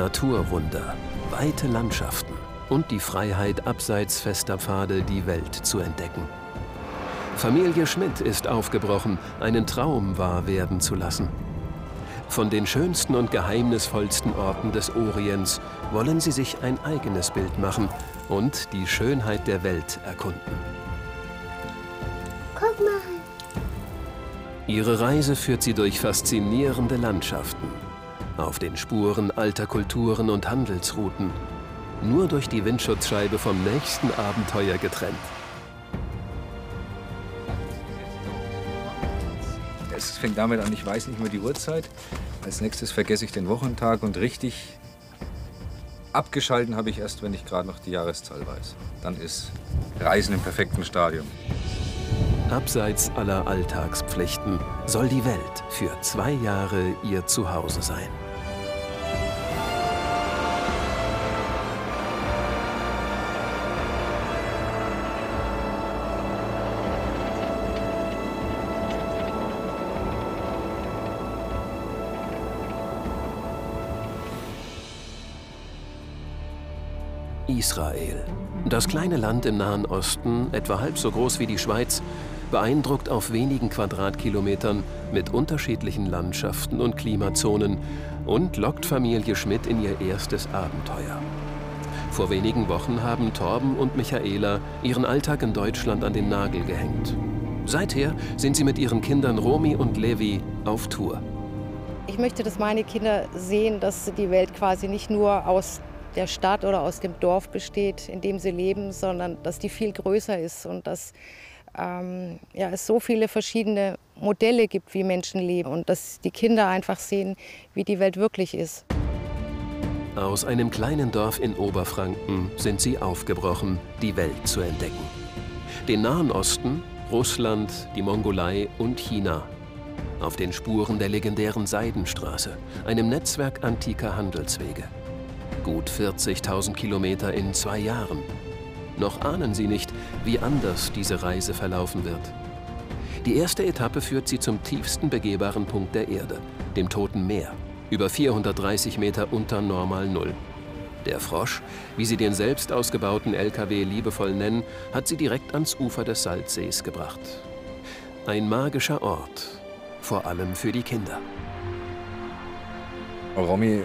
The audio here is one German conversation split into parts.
Naturwunder, weite Landschaften und die Freiheit, abseits fester Pfade die Welt zu entdecken. Familie Schmidt ist aufgebrochen, einen Traum wahr werden zu lassen. Von den schönsten und geheimnisvollsten Orten des Orients wollen sie sich ein eigenes Bild machen und die Schönheit der Welt erkunden. Guck mal. Ihre Reise führt sie durch faszinierende Landschaften, auf den Spuren alter Kulturen und Handelsrouten, nur durch die Windschutzscheibe vom nächsten Abenteuer getrennt. Es fängt damit an, ich weiß nicht mehr die Uhrzeit. Als nächstes vergesse ich den Wochentag und richtig abgeschalten habe ich erst, wenn ich gerade noch die Jahreszahl weiß. Dann ist Reisen im perfekten Stadium. Abseits aller Alltagspflichten soll die Welt für zwei Jahre ihr Zuhause sein. Israel. Das kleine Land im Nahen Osten, etwa halb so groß wie die Schweiz, beeindruckt auf wenigen Quadratkilometern mit unterschiedlichen Landschaften und Klimazonen und lockt Familie Schmidt in ihr erstes Abenteuer. Vor wenigen Wochen haben Torben und Michaela ihren Alltag in Deutschland an den Nagel gehängt. Seither sind sie mit ihren Kindern Romy und Levi auf Tour. Ich möchte, dass meine Kinder sehen, dass die Welt quasi nicht nur aus der Stadt oder aus dem Dorf besteht, in dem sie leben, sondern dass die viel größer ist und dass ähm, ja, es so viele verschiedene Modelle gibt, wie Menschen leben und dass die Kinder einfach sehen, wie die Welt wirklich ist. Aus einem kleinen Dorf in Oberfranken sind sie aufgebrochen, die Welt zu entdecken. Den Nahen Osten, Russland, die Mongolei und China. Auf den Spuren der legendären Seidenstraße, einem Netzwerk antiker Handelswege. Gut 40.000 Kilometer in zwei Jahren. Noch ahnen sie nicht, wie anders diese Reise verlaufen wird. Die erste Etappe führt sie zum tiefsten begehbaren Punkt der Erde, dem Toten Meer, über 430 Meter unter Normal Null. Der Frosch, wie sie den selbst ausgebauten LKW liebevoll nennen, hat sie direkt ans Ufer des Salzsees gebracht. Ein magischer Ort, vor allem für die Kinder. Romy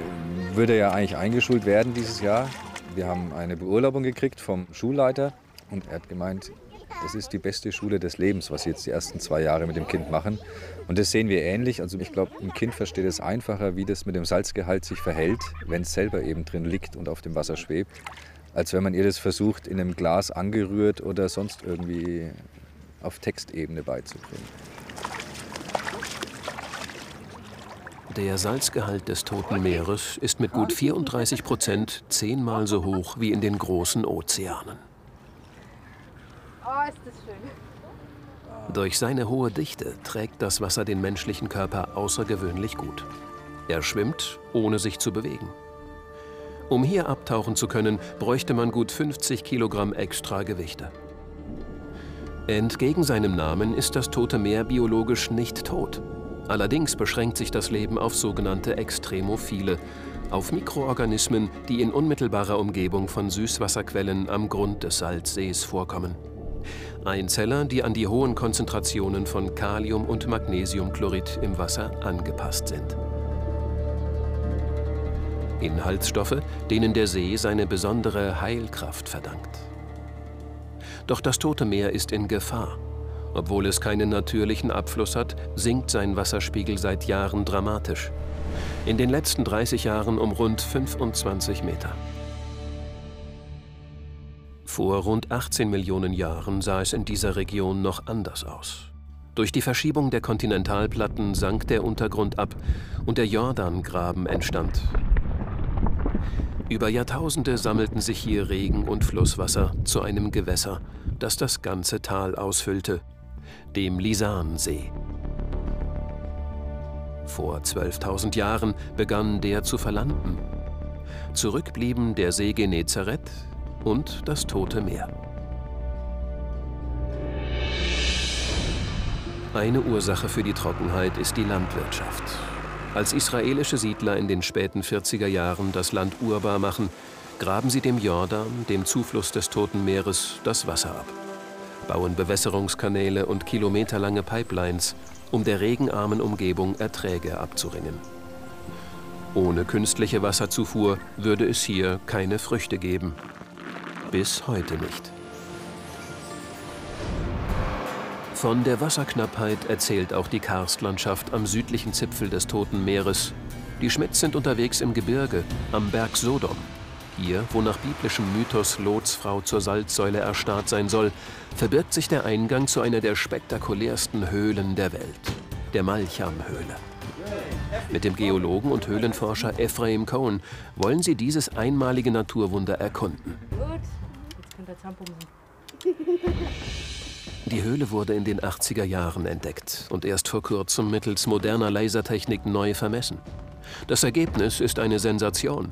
würde ja eigentlich eingeschult werden dieses Jahr. Wir haben eine Beurlaubung gekriegt vom Schulleiter und er hat gemeint, das ist die beste Schule des Lebens, was Sie jetzt die ersten zwei Jahre mit dem Kind machen. Und das sehen wir ähnlich. Also ich glaube, ein Kind versteht es einfacher, wie das mit dem Salzgehalt sich verhält, wenn es selber eben drin liegt und auf dem Wasser schwebt, als wenn man ihr das versucht, in einem Glas angerührt oder sonst irgendwie auf Textebene beizubringen. Der Salzgehalt des Toten Meeres ist mit gut 34 Prozent zehnmal so hoch wie in den großen Ozeanen. Oh, ist das schön. Durch seine hohe Dichte trägt das Wasser den menschlichen Körper außergewöhnlich gut. Er schwimmt, ohne sich zu bewegen. Um hier abtauchen zu können, bräuchte man gut 50 Kilogramm extra Gewichte. Entgegen seinem Namen ist das Tote Meer biologisch nicht tot. Allerdings beschränkt sich das Leben auf sogenannte Extremophile, auf Mikroorganismen, die in unmittelbarer Umgebung von Süßwasserquellen am Grund des Salzsees vorkommen. Einzeller, die an die hohen Konzentrationen von Kalium- und Magnesiumchlorid im Wasser angepasst sind. Inhaltsstoffe, denen der See seine besondere Heilkraft verdankt. Doch das Tote Meer ist in Gefahr. Obwohl es keinen natürlichen Abfluss hat, sinkt sein Wasserspiegel seit Jahren dramatisch. In den letzten 30 Jahren um rund 25 Meter. Vor rund 18 Millionen Jahren sah es in dieser Region noch anders aus. Durch die Verschiebung der Kontinentalplatten sank der Untergrund ab und der Jordangraben entstand. Über Jahrtausende sammelten sich hier Regen- und Flusswasser zu einem Gewässer, das das ganze Tal ausfüllte dem Lisansee. Vor 12.000 Jahren begann der zu verlanden. Zurück blieben der See Genezareth und das Tote Meer. Eine Ursache für die Trockenheit ist die Landwirtschaft. Als israelische Siedler in den späten 40er Jahren das Land urbar machen, graben sie dem Jordan, dem Zufluss des Toten Meeres, das Wasser ab, bauen Bewässerungskanäle und kilometerlange Pipelines, um der regenarmen Umgebung Erträge abzuringen. Ohne künstliche Wasserzufuhr würde es hier keine Früchte geben. Bis heute nicht. Von der Wasserknappheit erzählt auch die Karstlandschaft am südlichen Zipfel des Toten Meeres. Die Schmidts sind unterwegs im Gebirge, am Berg Sodom. Hier, wo nach biblischem Mythos Lots Frau zur Salzsäule erstarrt sein soll, verbirgt sich der Eingang zu einer der spektakulärsten Höhlen der Welt, der Malcham-Höhle. Mit dem Geologen und Höhlenforscher Ephraim Cohen wollen sie dieses einmalige Naturwunder erkunden. Die Höhle wurde in den 80er Jahren entdeckt und erst vor kurzem mittels moderner Lasertechnik neu vermessen. Das Ergebnis ist eine Sensation.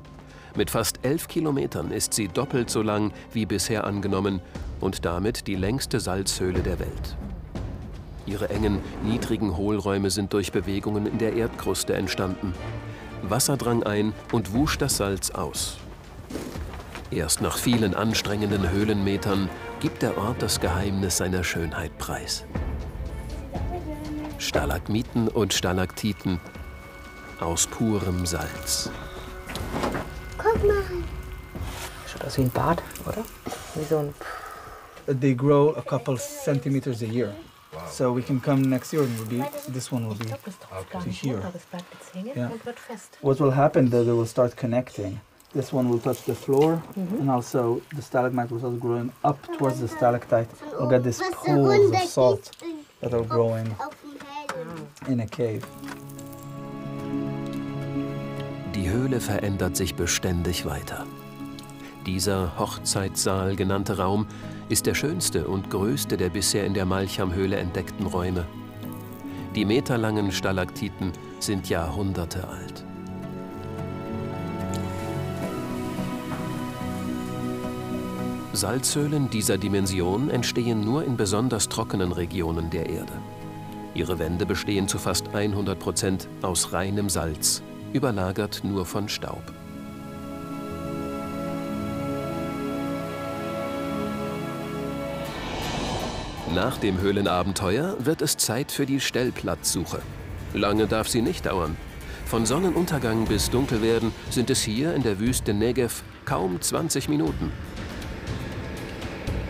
Mit fast elf Kilometern ist sie doppelt so lang wie bisher angenommen und damit die längste Salzhöhle der Welt. Ihre engen, niedrigen Hohlräume sind durch Bewegungen in der Erdkruste entstanden. Wasser drang ein und wusch das Salz aus. Erst nach vielen anstrengenden Höhlenmetern gibt der Ort das Geheimnis seiner Schönheit preis. Stalagmiten und Stalaktiten aus purem Salz. Guck mal. Schaut aus wie ein Bad, oder? Wie so ein. They grow a couple centimeters a year. Wow. So we can come next year and we'll be, this one will be to here. Yeah. What will happen, that they will start connecting. This one will touch the floor, mm -hmm. and also the stalagmite will start growing up towards the stalactite. We'll get these pools of salt that are growing in a cave. Höhle verändert sich beständig weiter. Dieser Hochzeitssaal genannte Raum ist der schönste und größte der bisher in der Malcham-Höhle entdeckten Räume. Die meterlangen Stalaktiten sind Jahrhunderte alt. Salzhöhlen dieser Dimension entstehen nur in besonders trockenen Regionen der Erde. Ihre Wände bestehen zu fast 100 Prozent aus reinem Salz, überlagert nur von Staub. Nach dem Höhlenabenteuer wird es Zeit für die Stellplatzsuche. Lange darf sie nicht dauern. Von Sonnenuntergang bis Dunkelwerden sind es hier in der Wüste Negev kaum 20 Minuten.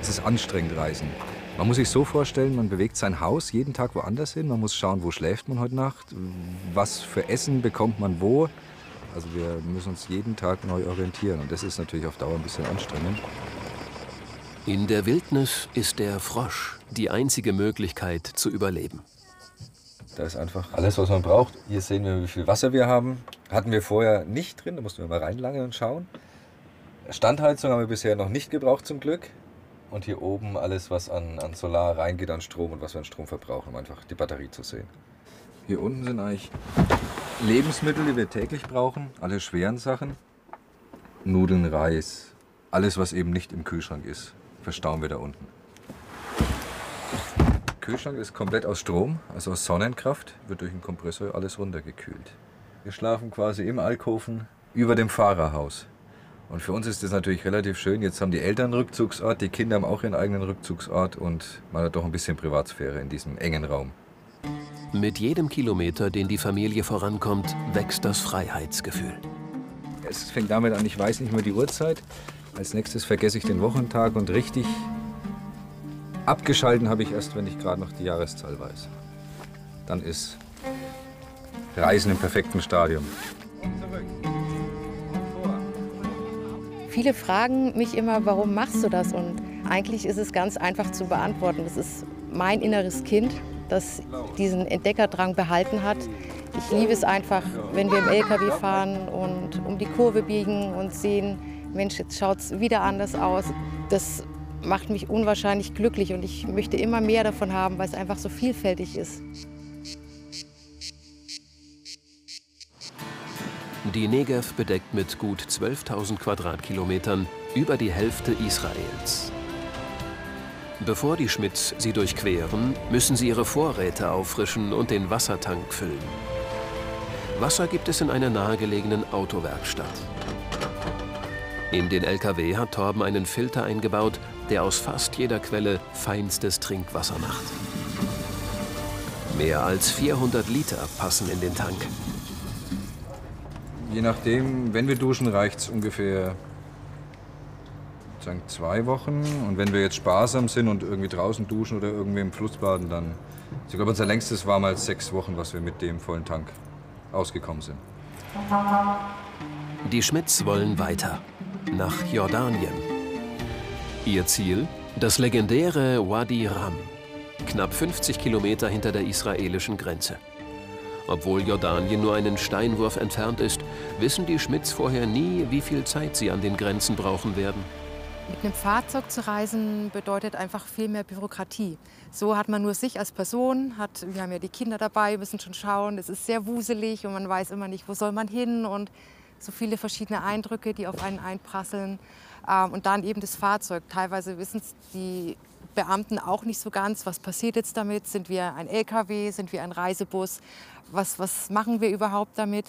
Es ist anstrengend reisen. Man muss sich so vorstellen, man bewegt sein Haus jeden Tag woanders hin. Man muss schauen, wo schläft man heute Nacht, was für Essen bekommt man wo. Also wir müssen uns jeden Tag neu orientieren und das ist natürlich auf Dauer ein bisschen anstrengend. In der Wildnis ist der Frosch die einzige Möglichkeit zu überleben. Da ist einfach alles, was man braucht. Hier sehen wir, wie viel Wasser wir haben. Hatten wir vorher nicht drin, da mussten wir mal reinlangen und schauen. Standheizung haben wir bisher noch nicht gebraucht zum Glück. Und hier oben alles, was an, an Solar reingeht, an Strom und was wir an Strom verbrauchen, um einfach die Batterie zu sehen. Hier unten sind eigentlich Lebensmittel, die wir täglich brauchen, alle schweren Sachen. Nudeln, Reis, alles, was eben nicht im Kühlschrank ist, verstauen wir da unten. Der Kühlschrank ist komplett aus Strom, also aus Sonnenkraft, wird durch einen Kompressor alles runtergekühlt. Wir schlafen quasi im Alkoven über dem Fahrerhaus. Und für uns ist das natürlich relativ schön. Jetzt haben die Eltern einen Rückzugsort, die Kinder haben auch ihren eigenen Rückzugsort und man hat doch ein bisschen Privatsphäre in diesem engen Raum. Mit jedem Kilometer, den die Familie vorankommt, wächst das Freiheitsgefühl. Es fängt damit an, ich weiß nicht mehr die Uhrzeit. Als nächstes vergesse ich den Wochentag und richtig abgeschalten habe ich erst, wenn ich gerade noch die Jahreszahl weiß. Dann ist Reisen im perfekten Stadium. Viele fragen mich immer, warum machst du das? Und eigentlich ist es ganz einfach zu beantworten. Das ist mein inneres Kind, das diesen Entdeckerdrang behalten hat. Ich liebe es einfach, wenn wir im LKW fahren und um die Kurve biegen und sehen, Mensch, jetzt schaut es wieder anders aus. Das macht mich unwahrscheinlich glücklich und ich möchte immer mehr davon haben, weil es einfach so vielfältig ist. Die Negev bedeckt mit gut 12.000 Quadratkilometern über die Hälfte Israels. Bevor die Schmidts sie durchqueren, müssen sie ihre Vorräte auffrischen und den Wassertank füllen. Wasser gibt es in einer nahegelegenen Autowerkstatt. In den LKW hat Torben einen Filter eingebaut, der aus fast jeder Quelle feinstes Trinkwasser macht. Mehr als 400 Liter passen in den Tank. Je nachdem, wenn wir duschen, reicht es ungefähr sagen, zwei Wochen. Und wenn wir jetzt sparsam sind und irgendwie draußen duschen oder irgendwie im Fluss baden, dann. Ich glaube, unser längstes war mal sechs Wochen, was wir mit dem vollen Tank ausgekommen sind. Die Schmidts wollen weiter. Nach Jordanien. Ihr Ziel? Das legendäre Wadi Ram. Knapp 50 Kilometer hinter der israelischen Grenze. Obwohl Jordanien nur einen Steinwurf entfernt ist, wissen die Schmidts vorher nie, wie viel Zeit sie an den Grenzen brauchen werden. Mit einem Fahrzeug zu reisen bedeutet einfach viel mehr Bürokratie. So hat man nur sich als Person, hat, wir haben ja die Kinder dabei, müssen schon schauen, es ist sehr wuselig und man weiß immer nicht, wo soll man hin und so viele verschiedene Eindrücke, die auf einen einprasseln. Ähm, und dann eben das Fahrzeug. Teilweise wissen die Beamten auch nicht so ganz, was passiert jetzt damit. Sind wir ein LKW, sind wir ein Reisebus? Was, was machen wir überhaupt damit?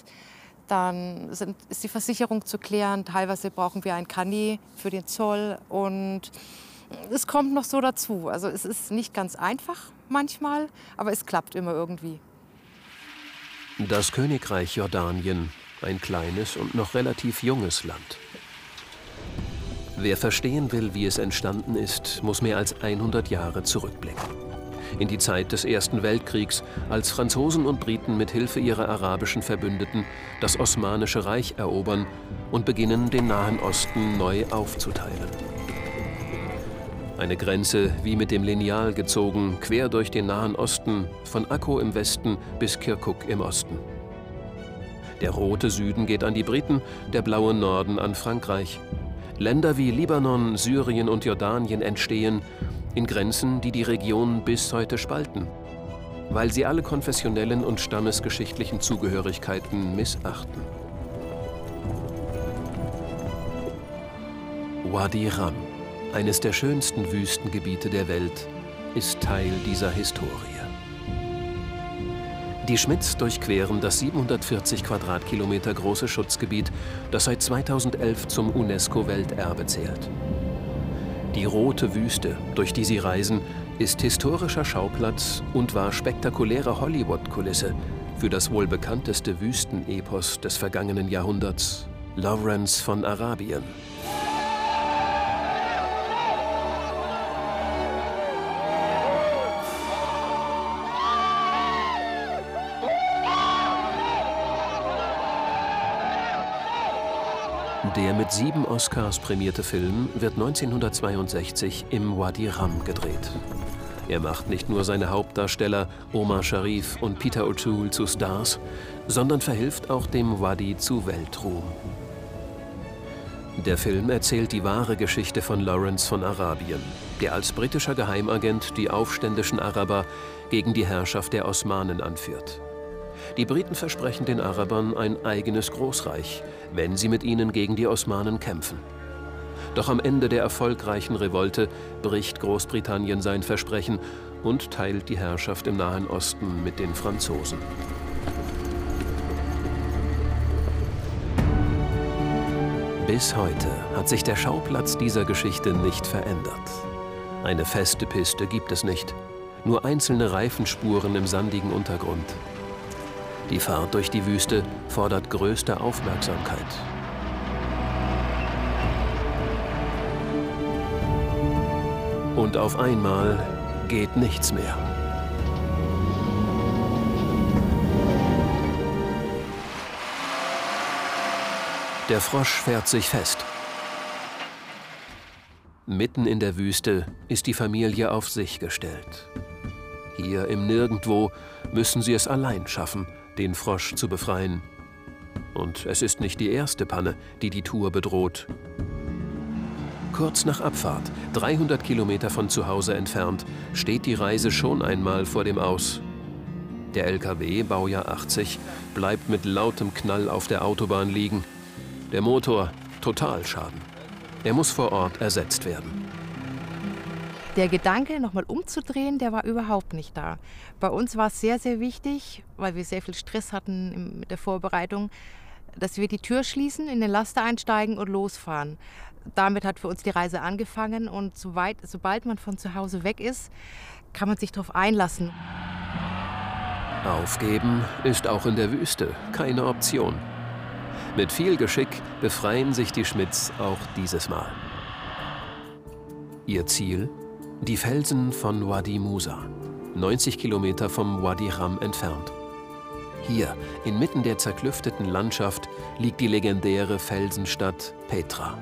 Dann sind, ist die Versicherung zu klären. Teilweise brauchen wir ein Carnet für den Zoll. Und es kommt noch so dazu. Also es ist nicht ganz einfach manchmal, aber es klappt immer irgendwie. Das Königreich Jordanien, ein kleines und noch relativ junges Land. Wer verstehen will, wie es entstanden ist, muss mehr als 100 Jahre zurückblicken in die Zeit des Ersten Weltkriegs, als Franzosen und Briten mit Hilfe ihrer arabischen Verbündeten das Osmanische Reich erobern und beginnen, den Nahen Osten neu aufzuteilen. Eine Grenze wie mit dem Lineal gezogen, quer durch den Nahen Osten, von Akko im Westen bis Kirkuk im Osten. Der rote Süden geht an die Briten, der blaue Norden an Frankreich. Länder wie Libanon, Syrien und Jordanien entstehen in Grenzen, die die Region bis heute spalten, weil sie alle konfessionellen und stammesgeschichtlichen Zugehörigkeiten missachten. Wadi Ram, eines der schönsten Wüstengebiete der Welt, ist Teil dieser Historie. Die Schmidts durchqueren das 740 Quadratkilometer große Schutzgebiet, das seit 2011 zum UNESCO-Welterbe zählt. Die rote Wüste, durch die sie reisen, ist historischer Schauplatz und war spektakuläre Hollywood-Kulisse für das wohl bekannteste Wüstenepos des vergangenen Jahrhunderts, Lawrence von Arabien. Der mit sieben Oscars prämierte Film wird 1962 im Wadi Ram gedreht. Er macht nicht nur seine Hauptdarsteller Omar Sharif und Peter O'Toole zu Stars, sondern verhilft auch dem Wadi zu Weltruhm. Der Film erzählt die wahre Geschichte von Lawrence von Arabien, der als britischer Geheimagent die aufständischen Araber gegen die Herrschaft der Osmanen anführt. Die Briten versprechen den Arabern ein eigenes Großreich, wenn sie mit ihnen gegen die Osmanen kämpfen. Doch am Ende der erfolgreichen Revolte bricht Großbritannien sein Versprechen und teilt die Herrschaft im Nahen Osten mit den Franzosen. Bis heute hat sich der Schauplatz dieser Geschichte nicht verändert. Eine feste Piste gibt es nicht, nur einzelne Reifenspuren im sandigen Untergrund. Die Fahrt durch die Wüste fordert größte Aufmerksamkeit. Und auf einmal geht nichts mehr. Der Frosch fährt sich fest. Mitten in der Wüste ist die Familie auf sich gestellt. Hier im Nirgendwo müssen sie es allein schaffen, den Frosch zu befreien. Und es ist nicht die erste Panne, die die Tour bedroht. Kurz nach Abfahrt, 300 Kilometer von zu Hause entfernt, steht die Reise schon einmal vor dem Aus. Der LKW, Baujahr 80, bleibt mit lautem Knall auf der Autobahn liegen. Der Motor, Totalschaden. Er muss vor Ort ersetzt werden. Der Gedanke, nochmal umzudrehen, der war überhaupt nicht da. Bei uns war es sehr, sehr wichtig, weil wir sehr viel Stress hatten mit der Vorbereitung, dass wir die Tür schließen, in den Laster einsteigen und losfahren. Damit hat für uns die Reise angefangen und soweit, sobald man von zu Hause weg ist, kann man sich darauf einlassen. Aufgeben ist auch in der Wüste keine Option. Mit viel Geschick befreien sich die Schmidts auch dieses Mal. Ihr Ziel? Die Felsen von Wadi Musa, 90 Kilometer vom Wadi Ram entfernt. Hier, inmitten der zerklüfteten Landschaft, liegt die legendäre Felsenstadt Petra.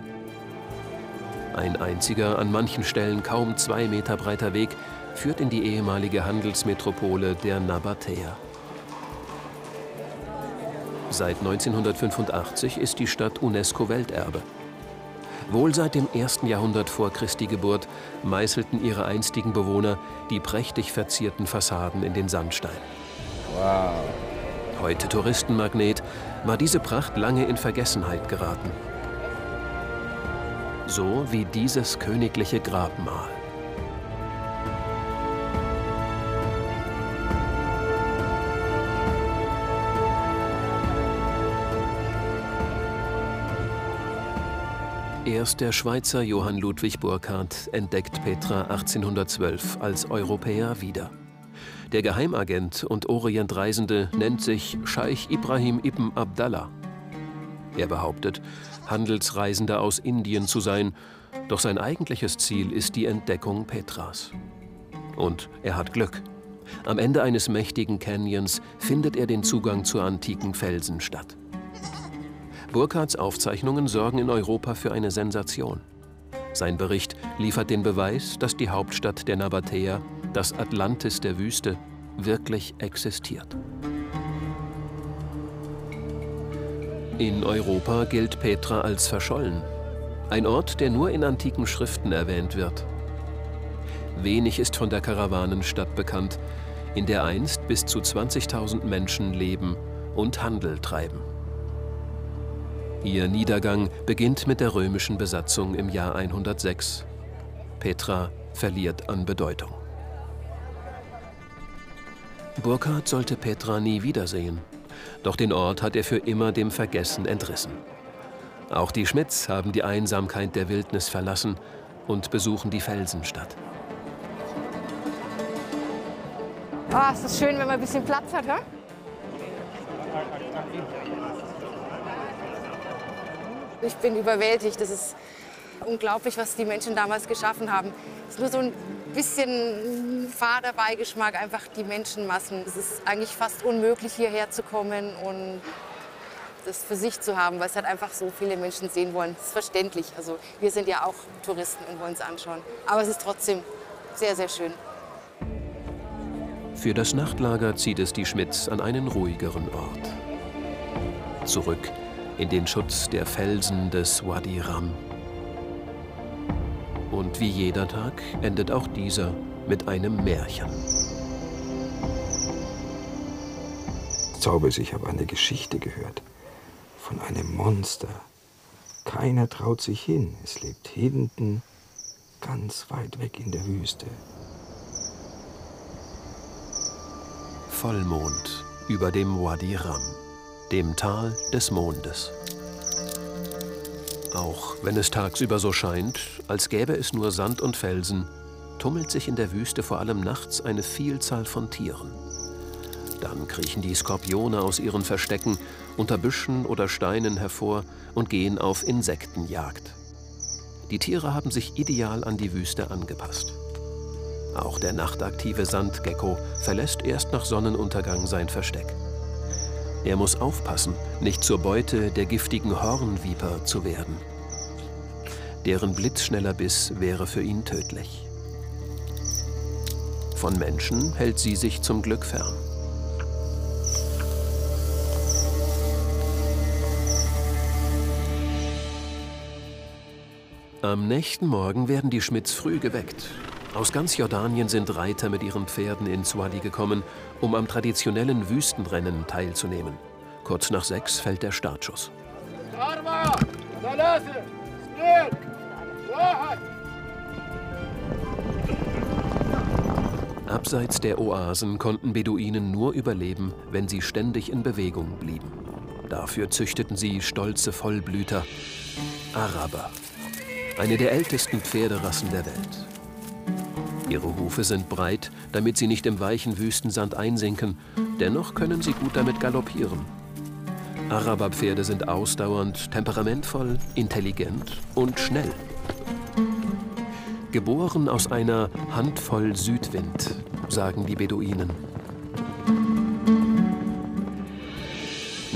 Ein einziger, an manchen Stellen kaum zwei Meter breiter Weg führt in die ehemalige Handelsmetropole der Nabatäer. Seit 1985 ist die Stadt UNESCO-Welterbe. Wohl seit dem ersten Jahrhundert vor Christi Geburt meißelten ihre einstigen Bewohner die prächtig verzierten Fassaden in den Sandstein. Wow. Heute Touristenmagnet, war diese Pracht lange in Vergessenheit geraten. So wie dieses königliche Grabmal. Erst der Schweizer Johann Ludwig Burckhardt entdeckt Petra 1812 als Europäer wieder. Der Geheimagent und Orientreisende nennt sich Scheich Ibrahim ibn Abdallah. Er behauptet, Handelsreisender aus Indien zu sein, doch sein eigentliches Ziel ist die Entdeckung Petras. Und er hat Glück. Am Ende eines mächtigen Canyons findet er den Zugang zur antiken Felsenstadt. Burkhardts Aufzeichnungen sorgen in Europa für eine Sensation. Sein Bericht liefert den Beweis, dass die Hauptstadt der Nabatäer, das Atlantis der Wüste, wirklich existiert. In Europa gilt Petra als verschollen. Ein Ort, der nur in antiken Schriften erwähnt wird. Wenig ist von der Karawanenstadt bekannt, in der einst bis zu 20.000 Menschen leben und Handel treiben. Ihr Niedergang beginnt mit der römischen Besatzung im Jahr 106. Petra verliert an Bedeutung. Burkhard sollte Petra nie wiedersehen, doch den Ort hat er für immer dem Vergessen entrissen. Auch die Schmidts haben die Einsamkeit der Wildnis verlassen und besuchen die Felsenstadt. Oh, ist das schön, wenn man ein bisschen Platz hat, ha? Ich bin überwältigt. Das ist unglaublich, was die Menschen damals geschaffen haben. Es ist nur so ein bisschen fader Beigeschmack, einfach die Menschenmassen. Es ist eigentlich fast unmöglich, hierher zu kommen und das für sich zu haben, weil es halt einfach so viele Menschen sehen wollen. Das ist verständlich. Also wir sind ja auch Touristen und wollen es anschauen. Aber es ist trotzdem sehr, sehr schön. Für das Nachtlager zieht es die Schmidts an einen ruhigeren Ort. Zurück in den Schutz der Felsen des Wadi Ram. Und wie jeder Tag endet auch dieser mit einem Märchen. Zauber, ich habe eine Geschichte gehört von einem Monster. Keiner traut sich hin. Es lebt hinten, ganz weit weg in der Wüste. Vollmond über dem Wadi Ram dem Tal des Mondes. Auch wenn es tagsüber so scheint, als gäbe es nur Sand und Felsen, tummelt sich in der Wüste vor allem nachts eine Vielzahl von Tieren. Dann kriechen die Skorpione aus ihren Verstecken unter Büschen oder Steinen hervor und gehen auf Insektenjagd. Die Tiere haben sich ideal an die Wüste angepasst. Auch der nachtaktive Sandgecko verlässt erst nach Sonnenuntergang sein Versteck. Er muss aufpassen, nicht zur Beute der giftigen Hornviper zu werden. Deren blitzschneller Biss wäre für ihn tödlich. Von Menschen hält sie sich zum Glück fern. Am nächsten Morgen werden die Schmidts früh geweckt. Aus ganz Jordanien sind Reiter mit ihren Pferden ins Wadi gekommen, um am traditionellen Wüstenrennen teilzunehmen. Kurz nach sechs fällt der Startschuss. Abseits der Oasen konnten Beduinen nur überleben, wenn sie ständig in Bewegung blieben. Dafür züchteten sie stolze Vollblüter, Araber, eine der ältesten Pferderassen der Welt. Ihre Hufe sind breit, damit sie nicht im weichen Wüstensand einsinken, dennoch können sie gut damit galoppieren. Araberpferde sind ausdauernd, temperamentvoll, intelligent und schnell. Geboren aus einer Handvoll Südwind, sagen die Beduinen.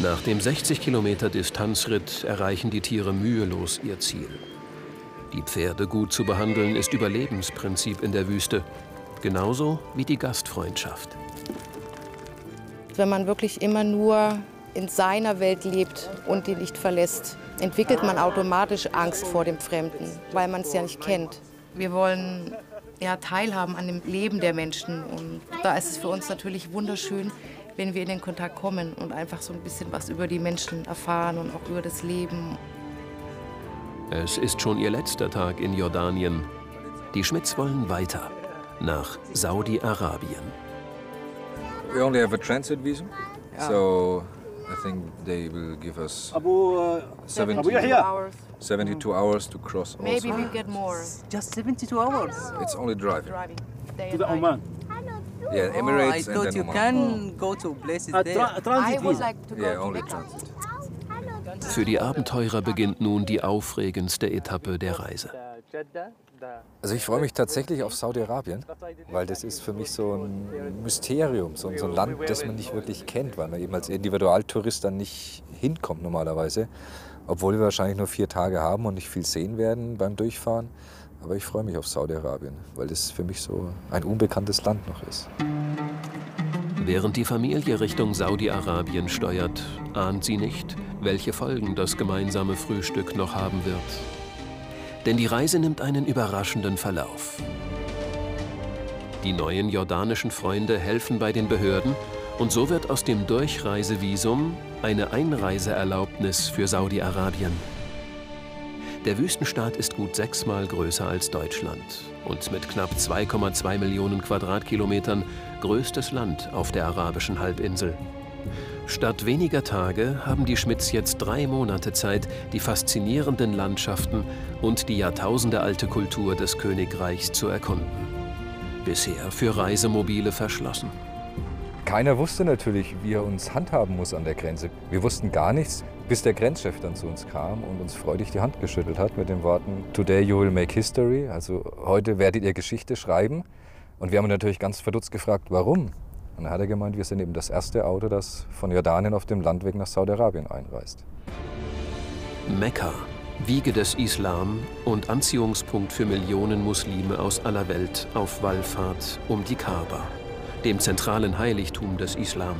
Nach dem 60 Kilometer Distanzritt erreichen die Tiere mühelos ihr Ziel. Die Pferde gut zu behandeln ist Überlebensprinzip in der Wüste, genauso wie die Gastfreundschaft. Wenn man wirklich immer nur in seiner Welt lebt und die nicht verlässt, entwickelt man automatisch Angst vor dem Fremden, weil man es ja nicht kennt. Wir wollen ja, teilhaben an dem Leben der Menschen und da ist es für uns natürlich wunderschön, wenn wir in den Kontakt kommen und einfach so ein bisschen was über die Menschen erfahren und auch über das Leben. Es ist schon ihr letzter Tag in Jordanien. Die Schmidts wollen weiter nach Saudi-Arabien. We only have a transit visa, so I think they will give us 72 hours, 72 hours to cross. Also. Maybe we get more. Just 72 hours. It's only driving. Driving. To the. Oman. Yeah, Oh, I Emirates thought you Oman. can go to places there. tra- I transit would like to go Yeah, to only transit. Für die Abenteurer beginnt nun die aufregendste Etappe der Reise. Also ich freue mich tatsächlich auf Saudi-Arabien, weil das ist für mich so ein Mysterium, so, so ein Land, das man nicht wirklich kennt, weil man eben als Individualtourist dann nicht hinkommt normalerweise, obwohl wir wahrscheinlich nur vier Tage haben und nicht viel sehen werden beim Durchfahren. Aber ich freue mich auf Saudi-Arabien, weil das für mich so ein unbekanntes Land noch ist. Während die Familie Richtung Saudi-Arabien steuert, ahnt sie nicht, welche Folgen das gemeinsame Frühstück noch haben wird. Denn die Reise nimmt einen überraschenden Verlauf. Die neuen jordanischen Freunde helfen bei den Behörden und so wird aus dem Durchreisevisum eine Einreiseerlaubnis für Saudi-Arabien. Der Wüstenstaat ist gut sechsmal größer als Deutschland und mit knapp 2,2 Millionen Quadratkilometern größtes Land auf der arabischen Halbinsel. Statt weniger Tage haben die Schmidts jetzt drei Monate Zeit, die faszinierenden Landschaften und die jahrtausendealte Kultur des Königreichs zu erkunden. Bisher für Reisemobile verschlossen. Keiner wusste natürlich, wie er uns handhaben muss an der Grenze. Wir wussten gar nichts, bis der Grenzchef dann zu uns kam und uns freudig die Hand geschüttelt hat mit den Worten Today you will make history, also heute werdet ihr Geschichte schreiben. Und wir haben natürlich ganz verdutzt gefragt, warum? Und dann hat er gemeint, wir sind eben das erste Auto, das von Jordanien auf dem Landweg nach Saudi-Arabien einreist. Mekka, Wiege des Islam und Anziehungspunkt für Millionen Muslime aus aller Welt auf Wallfahrt um die Kaaba, dem zentralen Heiligtum des Islam.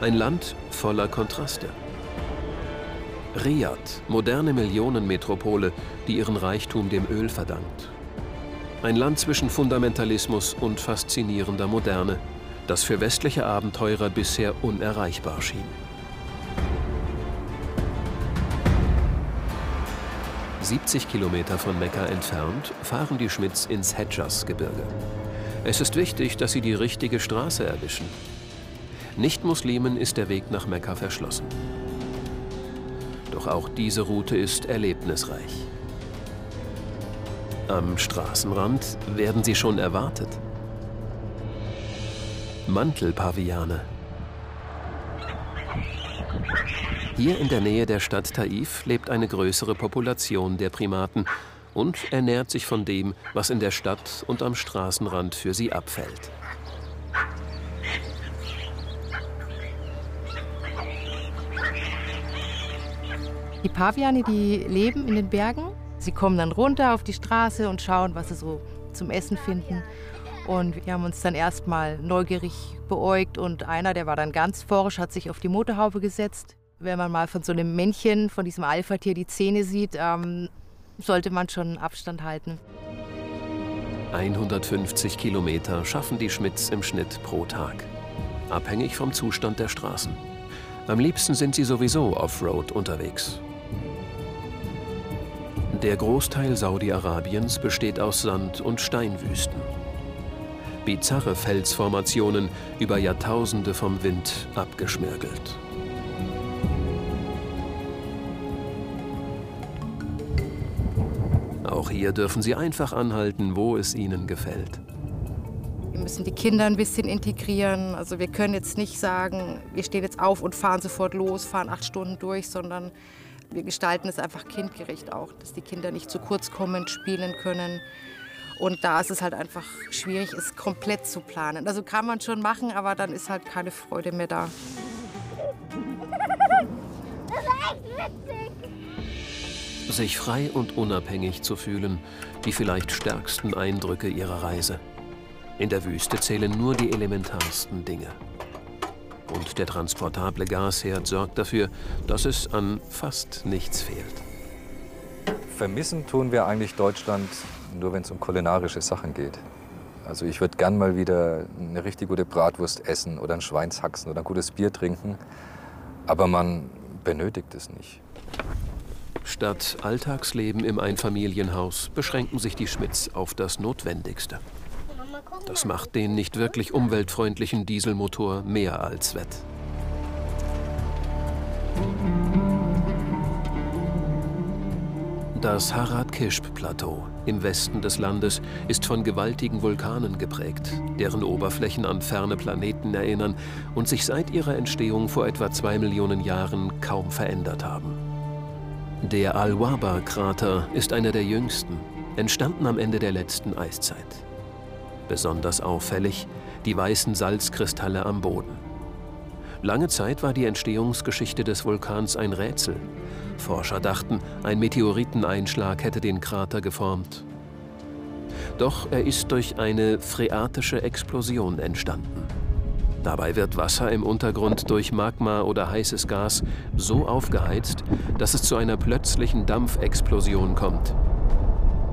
Ein Land voller Kontraste. Riyadh, moderne Millionenmetropole, die ihren Reichtum dem Öl verdankt. Ein Land zwischen Fundamentalismus und faszinierender Moderne, das für westliche Abenteurer bisher unerreichbar schien. 70 Kilometer von Mekka entfernt fahren die Schmidts ins Hedjas-Gebirge. Es ist wichtig, dass sie die richtige Straße erwischen. Nicht-Muslimen ist der Weg nach Mekka verschlossen. Doch auch diese Route ist erlebnisreich. Am Straßenrand werden sie schon erwartet. Mantelpaviane. Hier in der Nähe der Stadt Taif lebt eine größere Population der Primaten und ernährt sich von dem, was in der Stadt und am Straßenrand für sie abfällt. Die Paviane, die leben in den Bergen. Sie kommen dann runter auf die Straße und schauen, was sie so zum Essen finden. Und wir haben uns dann erstmal neugierig beäugt und einer, der war dann ganz forsch, hat sich auf die Motorhaube gesetzt. Wenn man mal von so einem Männchen, von diesem Alpha-Tier die Zähne sieht, ähm, sollte man schon Abstand halten. 150 Kilometer schaffen die Schmidts im Schnitt pro Tag. Abhängig vom Zustand der Straßen. Am liebsten sind sie sowieso Offroad unterwegs. Der Großteil Saudi-Arabiens besteht aus Sand- und Steinwüsten. Bizarre Felsformationen über Jahrtausende vom Wind abgeschmirgelt. Auch hier dürfen Sie einfach anhalten, wo es Ihnen gefällt. Wir müssen die Kinder ein bisschen integrieren. Also wir können jetzt nicht sagen, wir stehen jetzt auf und fahren sofort los, fahren acht Stunden durch, sondern wir gestalten es einfach kindgerecht auch, dass die Kinder nicht zu kurz kommen, spielen können. Und da ist es halt einfach schwierig, es komplett zu planen. Also kann man schon machen, aber dann ist halt keine Freude mehr da. Das ist echt witzig. Sich frei und unabhängig zu fühlen, die vielleicht stärksten Eindrücke ihrer Reise. In der Wüste zählen nur die elementarsten Dinge. Und der transportable Gasherd sorgt dafür, dass es an fast nichts fehlt. Vermissen tun wir eigentlich Deutschland nur, wenn es um kulinarische Sachen geht. Also ich würde gern mal wieder eine richtig gute Bratwurst essen oder ein Schweinshaxen oder ein gutes Bier trinken. Aber man benötigt es nicht. Statt Alltagsleben im Einfamilienhaus beschränken sich die Schmidts auf das Notwendigste. Das macht den nicht wirklich umweltfreundlichen Dieselmotor mehr als wett. Das Harad-Kishp-Plateau im Westen des Landes ist von gewaltigen Vulkanen geprägt, deren Oberflächen an ferne Planeten erinnern und sich seit ihrer Entstehung vor etwa zwei Millionen Jahren kaum verändert haben. Der Al-Waba-Krater ist einer der jüngsten, entstanden am Ende der letzten Eiszeit. Besonders auffällig die weißen Salzkristalle am Boden. Lange Zeit war die Entstehungsgeschichte des Vulkans ein Rätsel. Forscher dachten, ein Meteoriteneinschlag hätte den Krater geformt. Doch er ist durch eine phreatische Explosion entstanden. Dabei wird Wasser im Untergrund durch Magma oder heißes Gas so aufgeheizt, dass es zu einer plötzlichen Dampfexplosion kommt.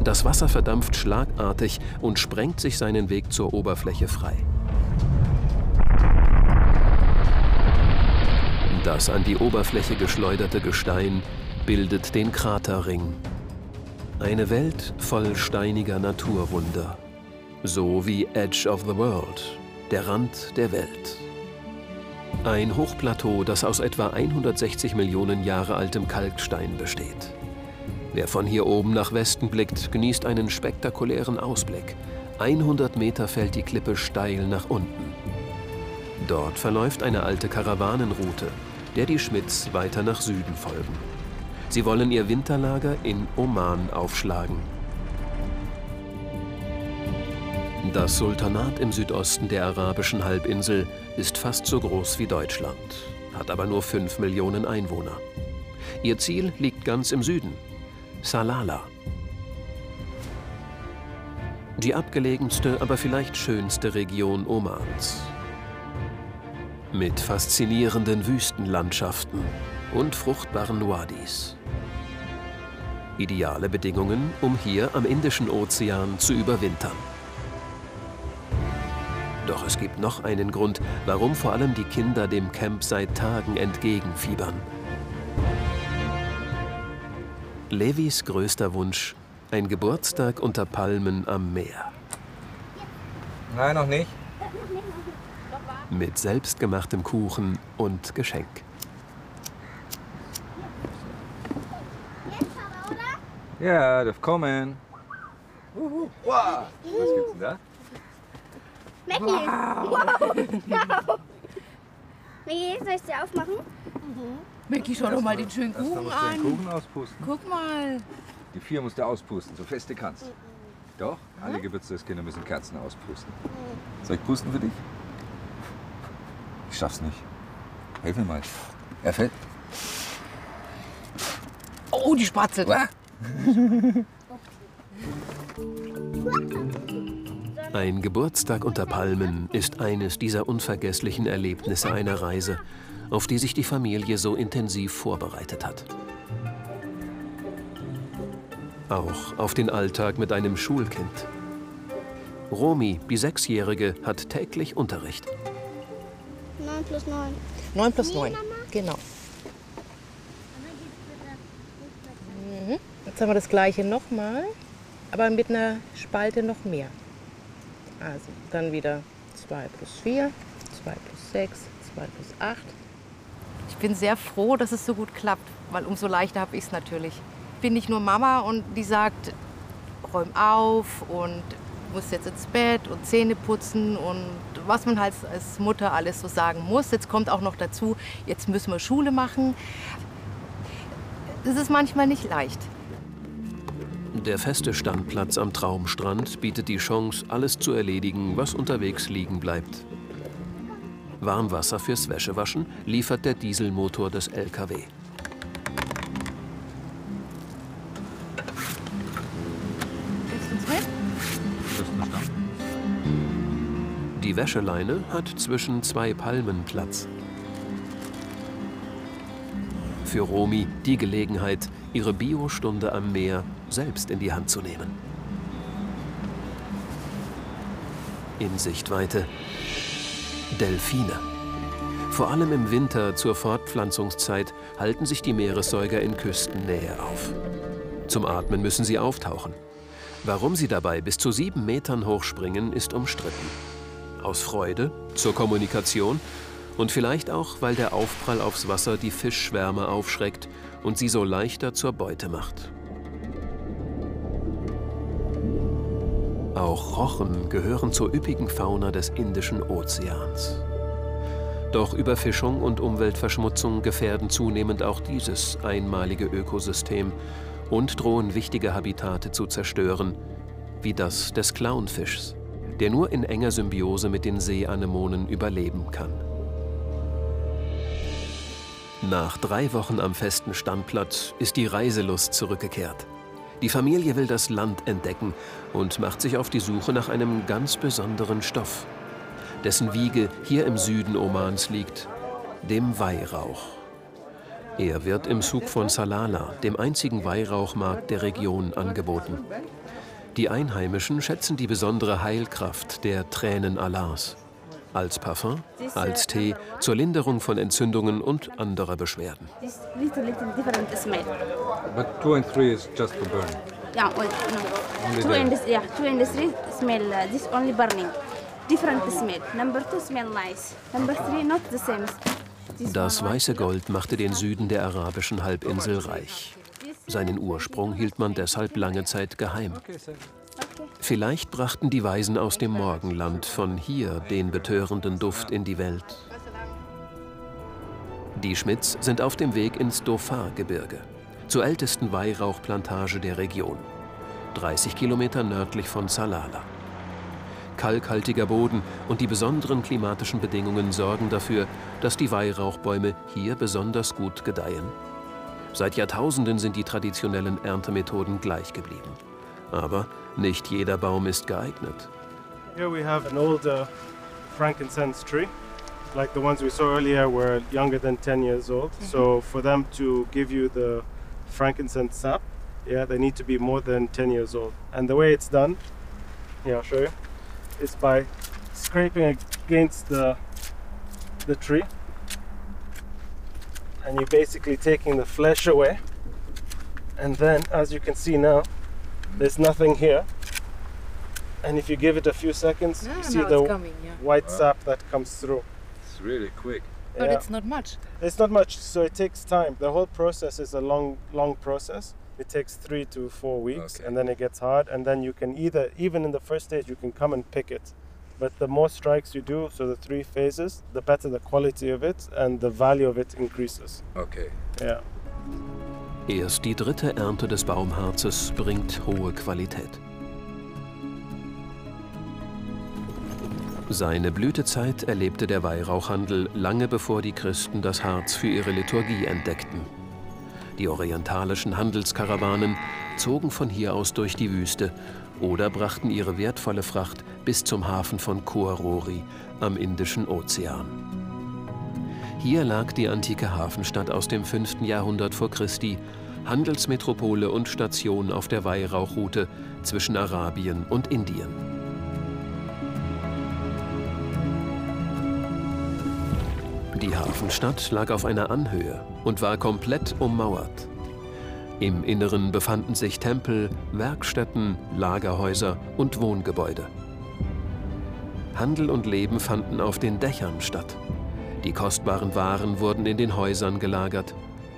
Das Wasser verdampft schlagartig und sprengt sich seinen Weg zur Oberfläche frei. Das an die Oberfläche geschleuderte Gestein bildet den Kraterring. Eine Welt voll steiniger Naturwunder. So wie Edge of the World, der Rand der Welt. Ein Hochplateau, das aus etwa 160 Millionen Jahre altem Kalkstein besteht. Wer von hier oben nach Westen blickt, genießt einen spektakulären Ausblick. 100 Meter fällt die Klippe steil nach unten. Dort verläuft eine alte Karawanenroute, der die Schmidts weiter nach Süden folgen. Sie wollen ihr Winterlager in Oman aufschlagen. Das Sultanat im Südosten der arabischen Halbinsel ist fast so groß wie Deutschland, hat aber nur 5 Millionen Einwohner. Ihr Ziel liegt ganz im Süden, Salala. Die abgelegenste, aber vielleicht schönste Region Omans mit faszinierenden Wüstenlandschaften und fruchtbaren Wadis. Ideale Bedingungen, um hier am Indischen Ozean zu überwintern. Doch es gibt noch einen Grund, warum vor allem die Kinder dem Camp seit Tagen entgegenfiebern. Levis größter Wunsch, ein Geburtstag unter Palmen am Meer. Nein, noch nicht mit selbstgemachtem Kuchen und Geschenk. Ja, darf kommen. Uhu. Wow. Was gibt's denn da? Maggie. Wow. wow. Maggie, soll ich sie aufmachen? Mhm. Maggie, schau doch mal den schönen Kuchen an. Den Kuchen auspusten. Guck mal. Die vier musst du auspusten, so fest du kannst. Doch, alle Geburtstagskinder müssen Kerzen auspusten. Soll ich pusten für dich? Ich schaff's nicht. Hilf mir mal. Er fällt. Oh, die Spatzel. Ein Geburtstag unter Palmen ist eines dieser unvergesslichen Erlebnisse einer Reise, auf die sich die Familie so intensiv vorbereitet hat. Auch auf den Alltag mit einem Schulkind. Romi, die Sechsjährige, hat täglich Unterricht. 9 plus 9. 9 plus 9, genau. Mhm. Jetzt haben wir das gleiche nochmal, aber mit einer Spalte noch mehr. Also dann wieder 2 plus 4, 2 plus 6, 2 plus 8. Ich bin sehr froh, dass es so gut klappt, weil umso leichter habe ich es natürlich. Ich bin nicht nur Mama und die sagt, räum auf und muss jetzt ins Bett und Zähne putzen und was man halt als Mutter alles so sagen muss. Jetzt kommt auch noch dazu, jetzt müssen wir Schule machen. Das ist manchmal nicht leicht. Der feste Standplatz am Traumstrand bietet die Chance, alles zu erledigen, was unterwegs liegen bleibt. Warmwasser fürs Wäschewaschen liefert der Dieselmotor des LKW. Die Wäscheleine hat zwischen zwei Palmen Platz. Für Romi die Gelegenheit, ihre Biostunde am Meer selbst in die Hand zu nehmen. In Sichtweite Delfine. Vor allem im Winter zur Fortpflanzungszeit halten sich die Meeressäuger in Küstennähe auf. Zum Atmen müssen sie auftauchen. Warum sie dabei bis zu sieben Metern hochspringen, ist umstritten. Aus Freude, zur Kommunikation und vielleicht auch, weil der Aufprall aufs Wasser die Fischschwärme aufschreckt und sie so leichter zur Beute macht. Auch Rochen gehören zur üppigen Fauna des Indischen Ozeans. Doch Überfischung und Umweltverschmutzung gefährden zunehmend auch dieses einmalige Ökosystem und drohen wichtige Habitate zu zerstören, wie das des Clownfischs der nur in enger Symbiose mit den Seeanemonen überleben kann. Nach drei Wochen am festen Standplatz ist die Reiselust zurückgekehrt. Die Familie will das Land entdecken und macht sich auf die Suche nach einem ganz besonderen Stoff, dessen Wiege hier im Süden Omans liegt, dem Weihrauch. Er wird im Zug von Salala, dem einzigen Weihrauchmarkt der Region, angeboten. Die Einheimischen schätzen die besondere Heilkraft der Tränen Allahs. Als Parfum, als Tee, zur Linderung von Entzündungen und anderer Beschwerden. Little, little different smell. But two and three is just to burn. Yeah, well, no. Only two there. and this, yeah, two and three smell. Uh, this only burning. Different smell. Number two smell nice. Number three not the same. This Das weiße Gold machte den Süden der arabischen Halbinsel reich. Seinen Ursprung hielt man deshalb lange Zeit geheim. Vielleicht brachten die Weisen aus dem Morgenland von hier den betörenden Duft in die Welt. Die Schmidts sind auf dem Weg ins Dauphin-Gebirge, zur ältesten Weihrauchplantage der Region, 30 Kilometer nördlich von Salala. Kalkhaltiger Boden und die besonderen klimatischen Bedingungen sorgen dafür, dass die Weihrauchbäume hier besonders gut gedeihen. Seit Jahrtausenden sind die traditionellen Erntemethoden gleich geblieben. Aber nicht jeder Baum ist geeignet. Here we have an old uh, frankincense tree, like the ones we saw earlier were younger than 10 years old. So for them to give you the frankincense sap, yeah, they need to be more than 10 years old. And the way it's done, here I'll show you, is by scraping against the the tree, and you're basically taking the flesh away. And then, as you can see now, there's nothing here. And if you give it a few seconds, ah, you see the coming, yeah. white sap that comes through. It's really quick. But Yeah. it's not much. It's not much, so it takes time. The whole process is a long, long process. It takes three to four weeks, Okay. and then it gets hard. And then you can either, even in the first stage, you can come and pick it. But the more strikes you do, so the three phases, the better the quality of it and the value of it increases. Okay. Yeah. Erst die dritte Ernte des Baumharzes bringt hohe Qualität. Seine Blütezeit erlebte der Weihrauchhandel lange bevor die Christen das Harz für ihre Liturgie entdeckten. Die orientalischen Handelskarawanen zogen von hier aus durch die Wüste oder brachten ihre wertvolle Fracht bis zum Hafen von Kuarori am Indischen Ozean. Hier lag die antike Hafenstadt aus dem 5. Jahrhundert vor Christi, Handelsmetropole und Station auf der Weihrauchroute zwischen Arabien und Indien. Die Hafenstadt lag auf einer Anhöhe und war komplett ummauert. Im Inneren befanden sich Tempel, Werkstätten, Lagerhäuser und Wohngebäude. Handel und Leben fanden auf den Dächern statt. Die kostbaren Waren wurden in den Häusern gelagert.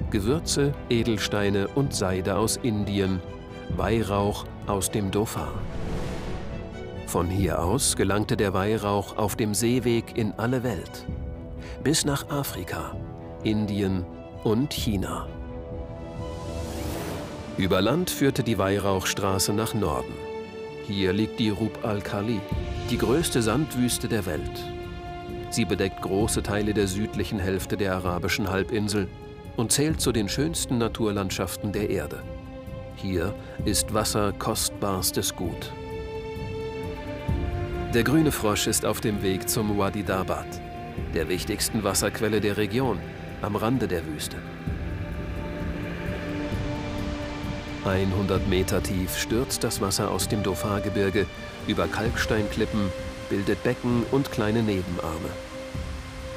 Gewürze, Edelsteine und Seide aus Indien, Weihrauch aus dem Dauphin. Von hier aus gelangte der Weihrauch auf dem Seeweg in alle Welt, bis nach Afrika, Indien und China. Über Land führte die Weihrauchstraße nach Norden. Hier liegt die Rub al-Khali, die größte Sandwüste der Welt. Sie bedeckt große Teile der südlichen Hälfte der arabischen Halbinsel und zählt zu den schönsten Naturlandschaften der Erde. Hier ist Wasser kostbarstes Gut. Der grüne Frosch ist auf dem Weg zum Wadi Dabat, der wichtigsten Wasserquelle der Region, am Rande der Wüste. 100 Meter tief stürzt das Wasser aus dem Dauphin-Gebirge über Kalksteinklippen, bildet Becken und kleine Nebenarme.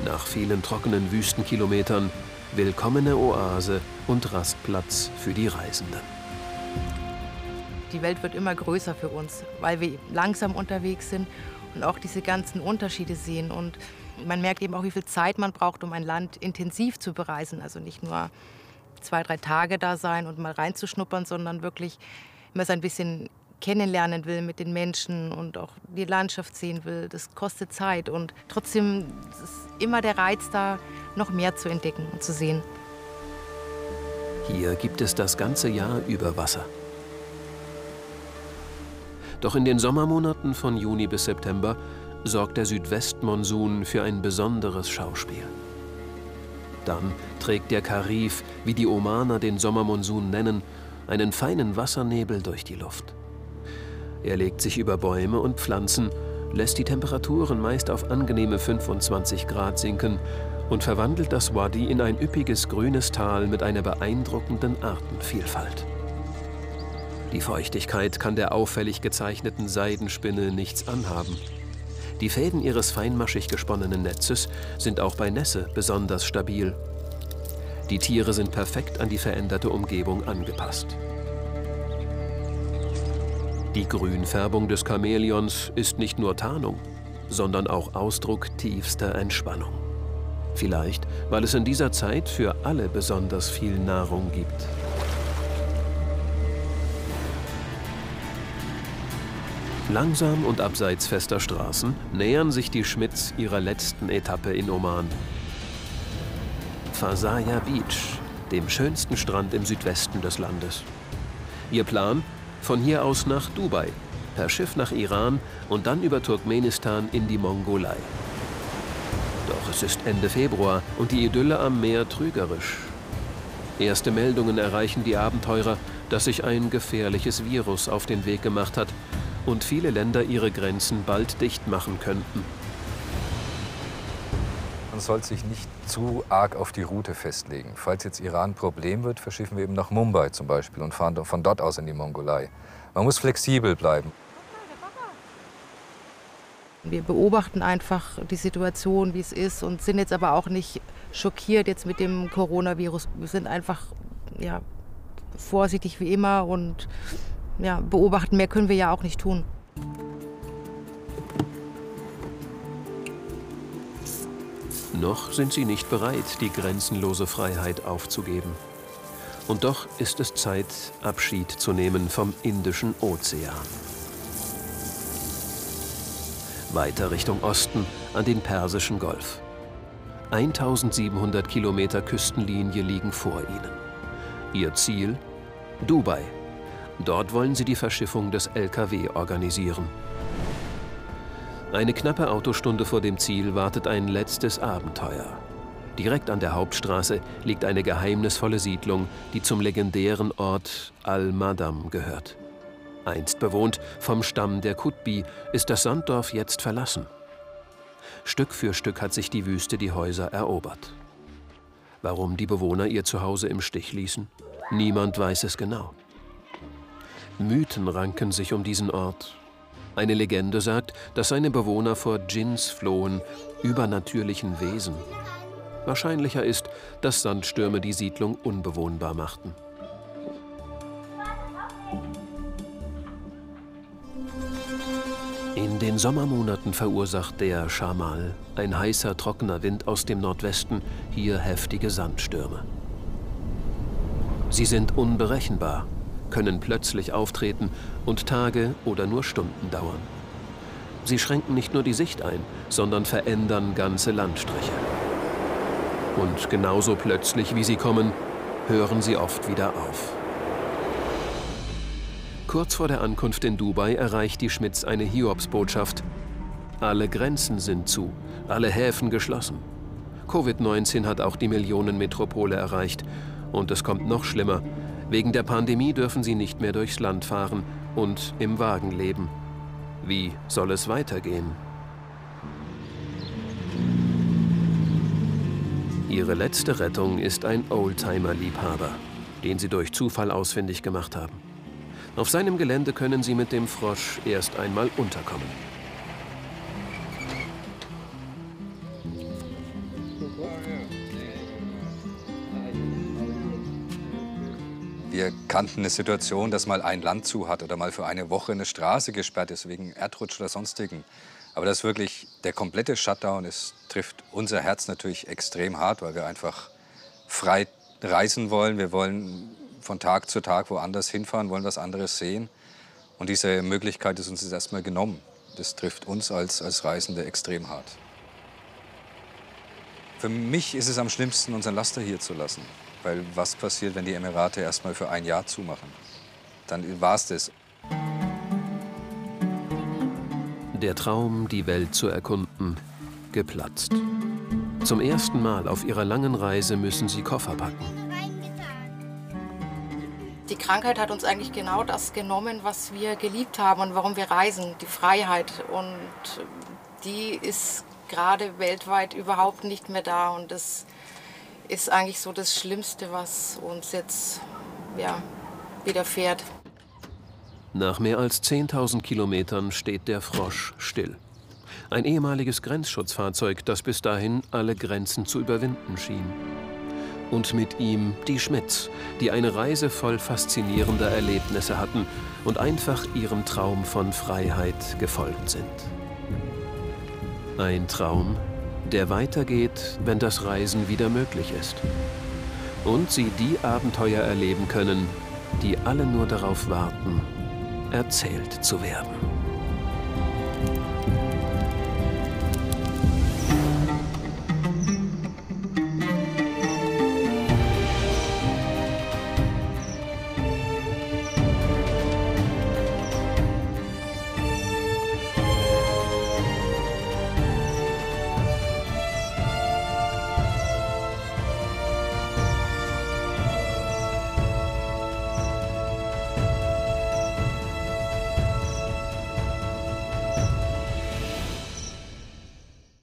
Nach vielen trockenen Wüstenkilometern willkommene Oase und Rastplatz für die Reisenden. Die Welt wird immer größer für uns, weil wir langsam unterwegs sind und auch diese ganzen Unterschiede sehen. Und man merkt eben auch, wie viel Zeit man braucht, um ein Land intensiv zu bereisen. Also nicht nur zwei, drei Tage da sein und mal reinzuschnuppern, sondern wirklich, man es ein bisschen kennenlernen will mit den Menschen und auch die Landschaft sehen will, das kostet Zeit. Und trotzdem ist immer der Reiz da, noch mehr zu entdecken und zu sehen. Hier gibt es das ganze Jahr über Wasser. Doch in den Sommermonaten von Juni bis September sorgt der Südwestmonsun für ein besonderes Schauspiel. Dann trägt der Karif, wie die Omaner den Sommermonsun nennen, einen feinen Wassernebel durch die Luft. Er legt sich über Bäume und Pflanzen, lässt die Temperaturen meist auf angenehme 25 Grad sinken und verwandelt das Wadi in ein üppiges grünes Tal mit einer beeindruckenden Artenvielfalt. Die Feuchtigkeit kann der auffällig gezeichneten Seidenspinne nichts anhaben. Die Fäden ihres feinmaschig gesponnenen Netzes sind auch bei Nässe besonders stabil. Die Tiere sind perfekt an die veränderte Umgebung angepasst. Die Grünfärbung des Chamäleons ist nicht nur Tarnung, sondern auch Ausdruck tiefster Entspannung. Vielleicht, weil es in dieser Zeit für alle besonders viel Nahrung gibt. Langsam und abseits fester Straßen nähern sich die Schmidts ihrer letzten Etappe in Oman. Fasaya Beach, dem schönsten Strand im Südwesten des Landes. Ihr Plan? Von hier aus nach Dubai, per Schiff nach Iran und dann über Turkmenistan in die Mongolei. Doch es ist Ende Februar und die Idylle am Meer trügerisch. Erste Meldungen erreichen die Abenteurer, dass sich ein gefährliches Virus auf den Weg gemacht hat und viele Länder ihre Grenzen bald dicht machen könnten. Man soll sich nicht zu arg auf die Route festlegen. Falls jetzt Iran ein Problem wird, verschiffen wir eben nach Mumbai zum Beispiel und fahren von dort aus in die Mongolei. Man muss flexibel bleiben. Wir beobachten einfach die Situation, wie es ist und sind jetzt aber auch nicht schockiert jetzt mit dem Coronavirus. Wir sind einfach ja, vorsichtig wie immer und ja, beobachten. Mehr können wir ja auch nicht tun. Noch sind sie nicht bereit, die grenzenlose Freiheit aufzugeben. Und doch ist es Zeit, Abschied zu nehmen vom Indischen Ozean. Weiter Richtung Osten an den Persischen Golf. 1700 Kilometer Küstenlinie liegen vor ihnen. Ihr Ziel? Dubai, Dort wollen sie die Verschiffung des LKW organisieren. Eine knappe Autostunde vor dem Ziel wartet ein letztes Abenteuer. Direkt an der Hauptstraße liegt eine geheimnisvolle Siedlung, die zum legendären Ort Al-Madam gehört. Einst bewohnt vom Stamm der Kutbi, ist das Sanddorf jetzt verlassen. Stück für Stück hat sich die Wüste die Häuser erobert. Warum die Bewohner ihr Zuhause im Stich ließen? Niemand weiß es genau. Mythen ranken sich um diesen Ort. Eine Legende sagt, dass seine Bewohner vor Djinns flohen, übernatürlichen Wesen. Wahrscheinlicher ist, dass Sandstürme die Siedlung unbewohnbar machten. In den Sommermonaten verursacht der Schamal, ein heißer, trockener Wind aus dem Nordwesten, hier heftige Sandstürme. Sie sind unberechenbar, können plötzlich auftreten und Tage oder nur Stunden dauern. Sie schränken nicht nur die Sicht ein, sondern verändern ganze Landstriche. Und genauso plötzlich, wie sie kommen, hören sie oft wieder auf. Kurz vor der Ankunft in Dubai erreicht die Schmitz eine Hiobsbotschaft. Alle Grenzen sind zu, alle Häfen geschlossen. Covid-19 hat auch die Millionenmetropole erreicht. Und es kommt noch schlimmer. Wegen der Pandemie dürfen sie nicht mehr durchs Land fahren und im Wagen leben. Wie soll es weitergehen? Ihre letzte Rettung ist ein Oldtimer-Liebhaber, den sie durch Zufall ausfindig gemacht haben. Auf seinem Gelände können sie mit dem Frosch erst einmal unterkommen. Kannten eine Situation, dass mal ein Land zu hat oder mal für eine Woche eine Straße gesperrt ist wegen Erdrutsch oder sonstigen. Aber das ist wirklich der komplette Shutdown. Es trifft unser Herz natürlich extrem hart, weil wir einfach frei reisen wollen. Wir wollen von Tag zu Tag woanders hinfahren, wollen was anderes sehen. Und diese Möglichkeit ist uns jetzt erstmal genommen. Das trifft uns als, als Reisende extrem hart. Für mich ist es am schlimmsten, unseren Laster hier zu lassen. Weil was passiert, wenn die Emirate erst mal für ein Jahr zumachen? Dann war es das. Der Traum, die Welt zu erkunden, geplatzt. Zum ersten Mal auf ihrer langen Reise müssen sie Koffer packen. Die Krankheit hat uns eigentlich genau das genommen, was wir geliebt haben und warum wir reisen, die Freiheit. Und die ist gerade weltweit überhaupt nicht mehr da. Und das ist eigentlich so das Schlimmste, was uns jetzt ja, widerfährt. Nach mehr als 10.000 Kilometern steht der Frosch still. Ein ehemaliges Grenzschutzfahrzeug, das bis dahin alle Grenzen zu überwinden schien. Und mit ihm die Schmitz, die eine Reise voll faszinierender Erlebnisse hatten und einfach ihrem Traum von Freiheit gefolgt sind. Ein Traum, der weitergeht, wenn das Reisen wieder möglich ist. Und sie die Abenteuer erleben können, die alle nur darauf warten, erzählt zu werden.